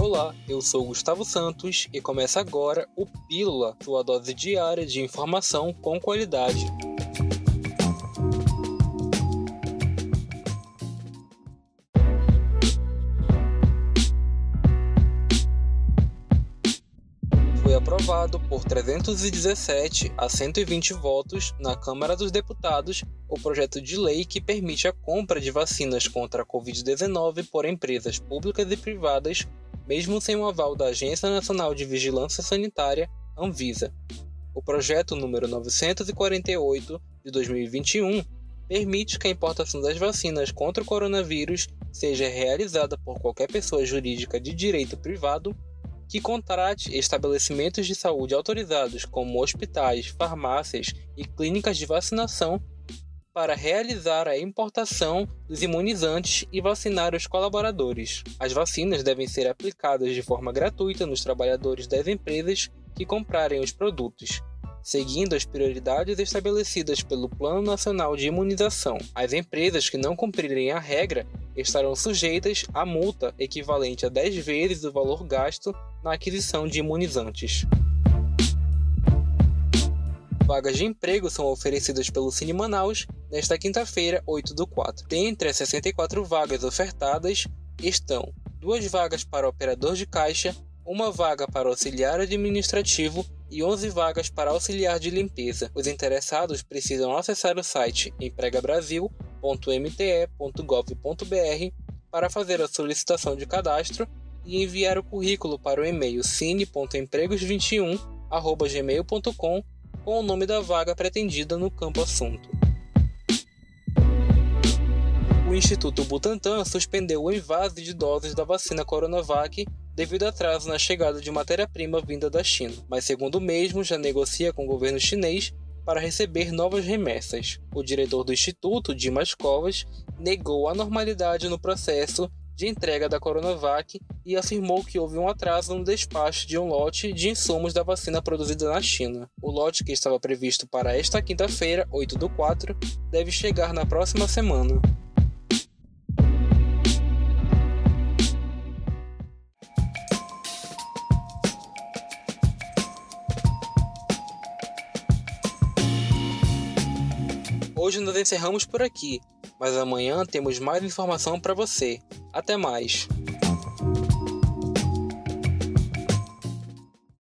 Olá, eu sou Gustavo Santos e começa agora o Pílula, sua dose diária de informação com qualidade. Foi aprovado por 317 a 120 votos na Câmara dos Deputados o projeto de lei que permite a compra de vacinas contra a Covid-19 por empresas públicas e privadas mesmo sem o aval da Agência Nacional de Vigilância Sanitária, Anvisa. O projeto número 948 de 2021 permite que a importação das vacinas contra o coronavírus seja realizada por qualquer pessoa jurídica de direito privado que contrate estabelecimentos de saúde autorizados como hospitais, farmácias e clínicas de vacinação para realizar a importação dos imunizantes e vacinar os colaboradores. As vacinas devem ser aplicadas de forma gratuita nos trabalhadores das empresas que comprarem os produtos, seguindo as prioridades estabelecidas pelo Plano Nacional de Imunização. As empresas que não cumprirem a regra estarão sujeitas a multa equivalente a 10 vezes o valor gasto na aquisição de imunizantes vagas de emprego são oferecidas pelo Cine Manaus nesta quinta-feira, 8 do 4. Dentre as 64 vagas ofertadas estão duas vagas para operador de caixa, uma vaga para auxiliar administrativo e 11 vagas para auxiliar de limpeza. Os interessados precisam acessar o site empregabrasil.mte.gov.br para fazer a solicitação de cadastro e enviar o currículo para o e-mail cine.empregos21@gmail.com com o nome da vaga pretendida no campo assunto. O Instituto Butantan suspendeu o invase de doses da vacina Coronavac devido a atraso na chegada de matéria-prima vinda da China, mas segundo o mesmo já negocia com o governo chinês para receber novas remessas. O diretor do instituto, Dimas Covas, negou a normalidade no processo de entrega da Coronavac e afirmou que houve um atraso no despacho de um lote de insumos da vacina produzida na China. O lote, que estava previsto para esta quinta-feira, 8 do 4, deve chegar na próxima semana. Hoje nós encerramos por aqui, mas amanhã temos mais informação para você. Até mais!